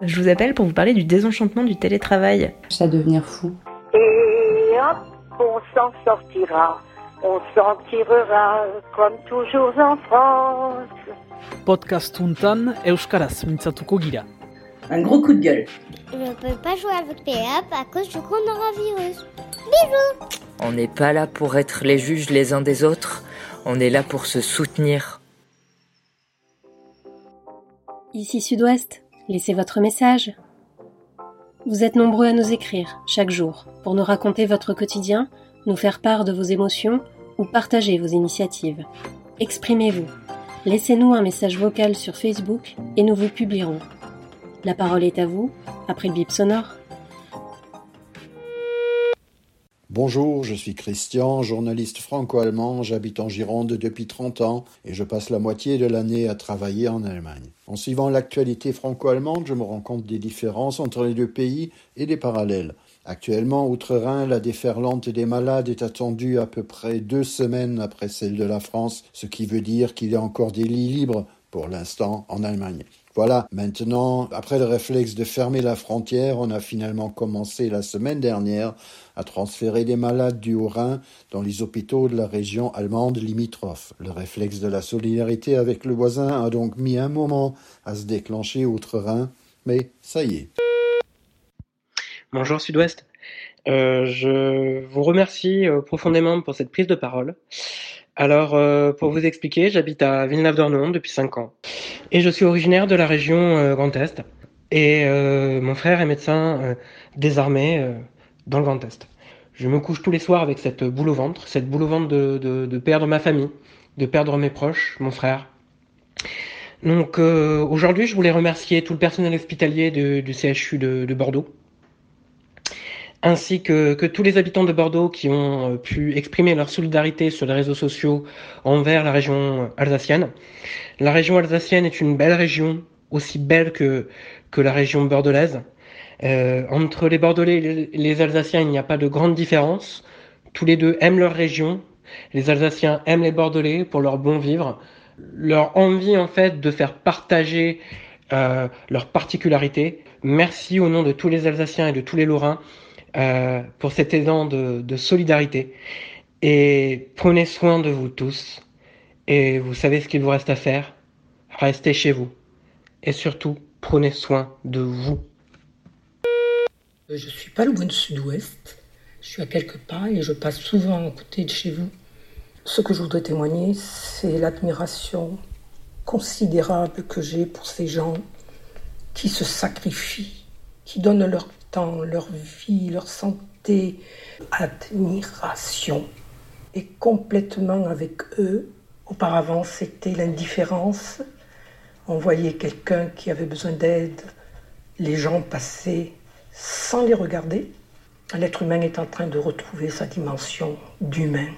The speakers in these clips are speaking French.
Je vous appelle pour vous parler du désenchantement du télétravail. Ça devenir fou. Et hop, on s'en sortira. On s'en tirera comme toujours en France. Podcast untan euskaraz mintzatuko gira. Un gros coup de gueule. Je ne peux pas jouer avec Péap à cause du coronavirus. Bisous On n'est pas là pour être les juges les uns des autres, on est là pour se soutenir. Ici Sud-Ouest, laissez votre message. Vous êtes nombreux à nous écrire chaque jour pour nous raconter votre quotidien, nous faire part de vos émotions ou partager vos initiatives. Exprimez-vous. Laissez-nous un message vocal sur Facebook et nous vous publierons. La parole est à vous, après le bip sonore. Bonjour, je suis Christian, journaliste franco-allemand, j'habite en Gironde depuis 30 ans et je passe la moitié de l'année à travailler en Allemagne. En suivant l'actualité franco-allemande, je me rends compte des différences entre les deux pays et des parallèles. Actuellement, outre-Rhin, la déferlante des malades est attendue à peu près deux semaines après celle de la France, ce qui veut dire qu'il y a encore des lits libres pour l'instant en Allemagne. Voilà, maintenant, après le réflexe de fermer la frontière, on a finalement commencé la semaine dernière à transférer des malades du Haut-Rhin dans les hôpitaux de la région allemande limitrophe. Le réflexe de la solidarité avec le voisin a donc mis un moment à se déclencher outre-Rhin, mais ça y est. Bonjour Sud-Ouest. Euh, je vous remercie euh, profondément pour cette prise de parole. Alors, euh, pour vous expliquer, j'habite à Villeneuve-d'Ornon depuis 5 ans. Et je suis originaire de la région euh, Grand Est. Et euh, mon frère est médecin euh, des armées dans le Grand Est. Je me couche tous les soirs avec cette boule au ventre, cette boule au ventre de, de, perdre ma famille, de perdre mes proches, mon frère. Donc euh, aujourd'hui, je voulais remercier tout le personnel hospitalier du CHU de Bordeaux, ainsi que, que tous les habitants de Bordeaux qui ont euh, pu exprimer leur solidarité sur les réseaux sociaux envers la région alsacienne. La région alsacienne est une belle région, aussi belle que, que la région bordelaise. Euh, entre les Bordelais et les, Alsaciens, il n'y a pas de grande différence. Tous les deux aiment leur région. Les Alsaciens aiment les Bordelais pour leur bon vivre. Leur envie, en fait, de faire partager euh, leurs particularités. Merci au nom de tous les Alsaciens et de tous les Lorrains euh, pour cet élan de, solidarité. Et prenez soin de vous tous. Et vous savez ce qu'il vous reste à faire Restez chez vous. Et surtout, prenez soin de vous. Je suis pas loin de sud-ouest. Je suis à quelques pas et je passe souvent à côté de chez vous. Ce que je voudrais témoigner, c'est l'admiration considérable que j'ai pour ces gens qui se sacrifient, qui donnent leur temps, leur vie, leur santé. Admiration. Et complètement avec eux, auparavant c'était l'indifférence. On voyait quelqu'un qui avait besoin d'aide, les gens passaient sans les regarder. L'être humain est en train de retrouver sa dimension d'humain.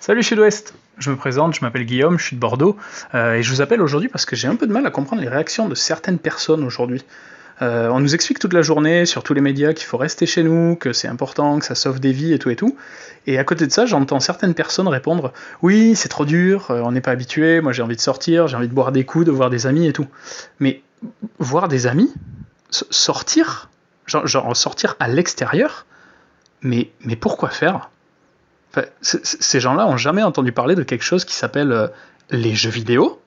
Salut Sud-Ouest Je me présente, je m'appelle Guillaume, je suis de Bordeaux, euh, et je vous appelle aujourd'hui parce que j'ai un peu de mal à comprendre les réactions de certaines personnes aujourd'hui. Euh, on nous explique toute la journée sur tous les médias qu'il faut rester chez nous, que c'est important, que ça sauve des vies et tout et tout. Et à côté de ça, j'entends certaines personnes répondre Oui, c'est trop dur, euh, on n'est pas habitué, moi j'ai envie de sortir, j'ai envie de boire des coups, de voir des amis et tout. Mais voir des amis Sortir genre, sortir à l'extérieur mais, mais pourquoi faire? Ces gens-là ont jamais entendu parler de quelque chose qui s'appelle euh, les jeux vidéo.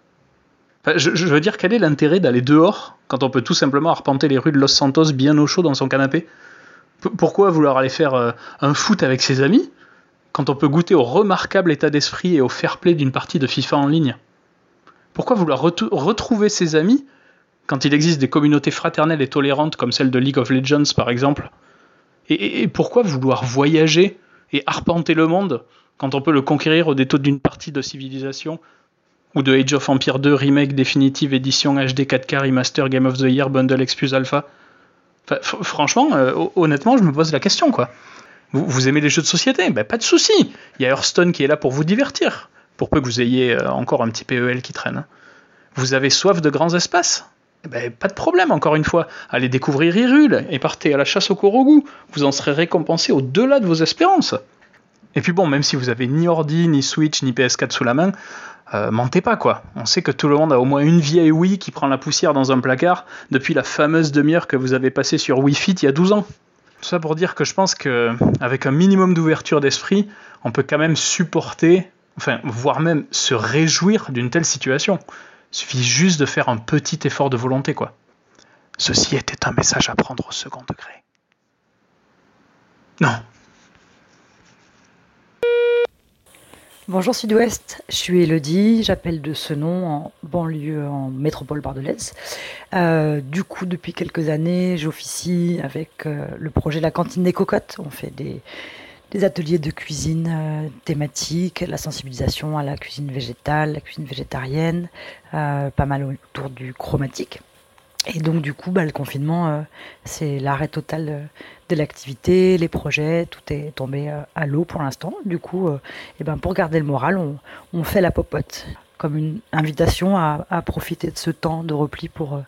Je, veux dire, quel est l'intérêt d'aller dehors quand on peut tout simplement arpenter les rues de Los Santos bien au chaud dans son canapé? Pourquoi vouloir aller faire euh, un foot avec ses amis quand on peut goûter au remarquable état d'esprit et au fair play d'une partie de FIFA en ligne? Pourquoi vouloir retrouver ses amis quand il existe des communautés fraternelles et tolérantes comme celle de League of Legends par exemple? Et pourquoi vouloir voyager et arpenter le monde quand on peut le conquérir au détour d'une partie de civilisation ou de Age of Empire 2 Remake Definitive Edition HD 4K Remaster Game of the Year Bundle plus Alpha Franchement, euh, hon- honnêtement, je me pose la question quoi. Vous, aimez les jeux de société? Ben, Pas de souci. Il y a Hearthstone qui est là pour vous divertir, pour peu que vous ayez euh, encore un petit PEL qui traîne. Vous avez soif de grands espaces? Ben, Pas de problème, encore une fois. Allez découvrir Hyrule et partez à la chasse au Korogu. Vous en serez récompensé au-delà de vos espérances. Et puis bon, même si vous avez ni ordi, ni Switch, ni PS4 sous la main, euh, mentez pas quoi. On sait que tout le monde a au moins une vieille Wii qui prend la poussière dans un placard depuis la fameuse demi-heure que vous avez passée sur Wii Fit il y a 12 ans. Tout ça pour dire que je pense qu'avec un minimum d'ouverture d'esprit, on peut quand même supporter, enfin, voire même se réjouir d'une telle situation. Il suffit juste de faire un petit effort de volonté, quoi. Ceci était un message à prendre au second degré. Non, Bonjour Sud-Ouest, je suis Elodie, j'appelle de ce nom en banlieue, en métropole bordelaise. Euh, du coup, depuis quelques années, j'officie avec euh, le projet La Cantine des Cocottes. On fait des, ateliers de cuisine euh, thématiques, la sensibilisation à la cuisine végétale, la cuisine végétarienne, pas mal autour du chromatique. Et donc du coup, bah, le confinement, euh, c'est l'arrêt total euh, de, l'activité, les projets, tout est tombé euh, à l'eau pour l'instant. Du coup, ben, pour garder le moral, on, fait la popote comme une invitation à profiter de ce temps de repli pour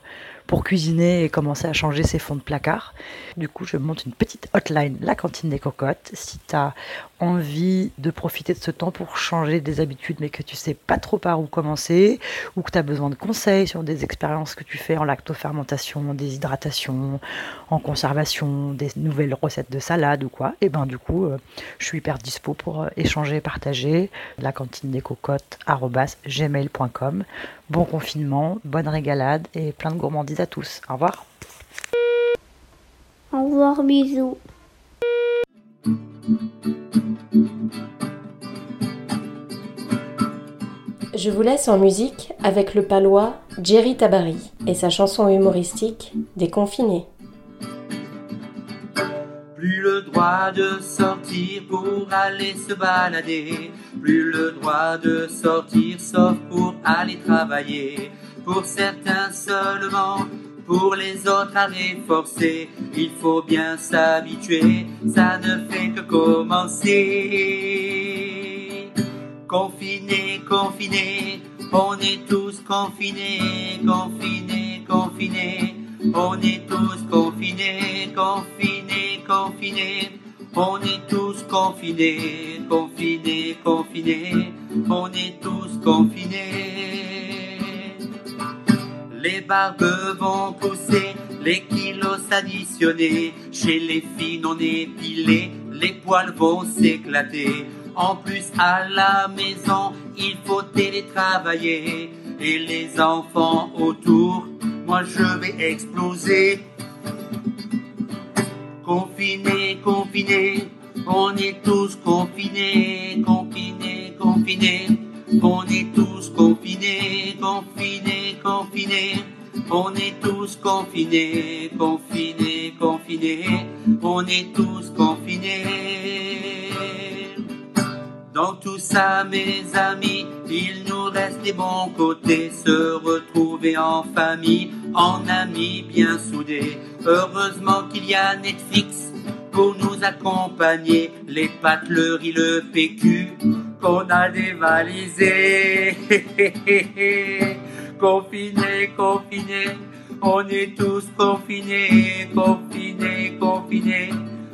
pour cuisiner et commencer à changer ses fonds de placard. Du coup, je monte une petite hotline, la cantine des cocottes. Si tu as envie de profiter de ce temps pour changer des habitudes, mais que tu sais pas trop par où commencer, ou que tu as besoin de conseils sur des expériences que tu fais en lactofermentation, en déshydratation, en conservation, des nouvelles recettes de salade ou quoi, et eh ben du coup, euh, je suis hyper dispo pour euh, échanger, partager. La cantine des cocottes, gmail.com. Bon confinement, bonne régalade et plein de gourmandises à tous. Au revoir. Au revoir, bisous. Je vous laisse en musique avec le palois Jerry Tabari et sa chanson humoristique Déconfiné. Le droit de sortir pour aller se balader, plus le droit de sortir sauf pour aller travailler. Pour certains seulement, pour les autres à forcer, il faut bien s'habituer, ça ne fait que commencer. Confiné, confiné, on est tous confinés, confinés, confinés, on est tous confinés, confinés, confinés. On est tous confinés, confinés, confinés, on est tous confinés. Les barbes vont pousser, les kilos s'additionner. Chez les filles non épilées, les poils vont s'éclater. En plus, à la maison, il faut télétravailler. Et les enfants autour, moi je vais exploser. Confinés, confinés, on est tous confinés, confinés, confinés. On est tous confinés, confinés, confinés. On est tous confinés, confinés, confinés. On est tous confinés. Dans tout ça, mes amis, il nous reste des bons côtés, se retrouver en famille, en amis bien soudés. Heureusement qu'il y a Netflix pour nous accompagner, les pâtes, le PQ qu'on a dévalisé. confinés, confinés, on est tous confinés, confinés, confinés.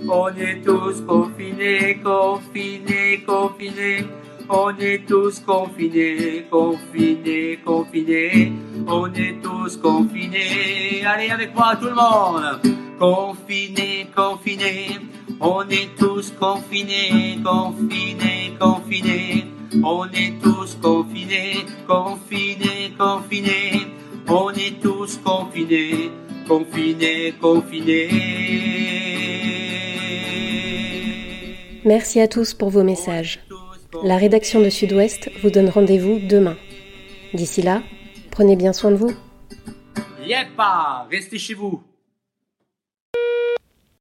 On est tous confinés, confinés, confinés. On est tous confinés, confinés, confinés. On est tous confinés. Allez avec moi tout le monde. Confinés, confinés. On est tous confinés, confinés, confinés. On est tous confinés, confinés, confinés. On est tous confinés, confinés, confinés. Merci à tous pour vos messages. La rédaction de Sud-Ouest vous donne rendez-vous demain. D'ici là, prenez bien soin de vous. Yepa, restez chez vous.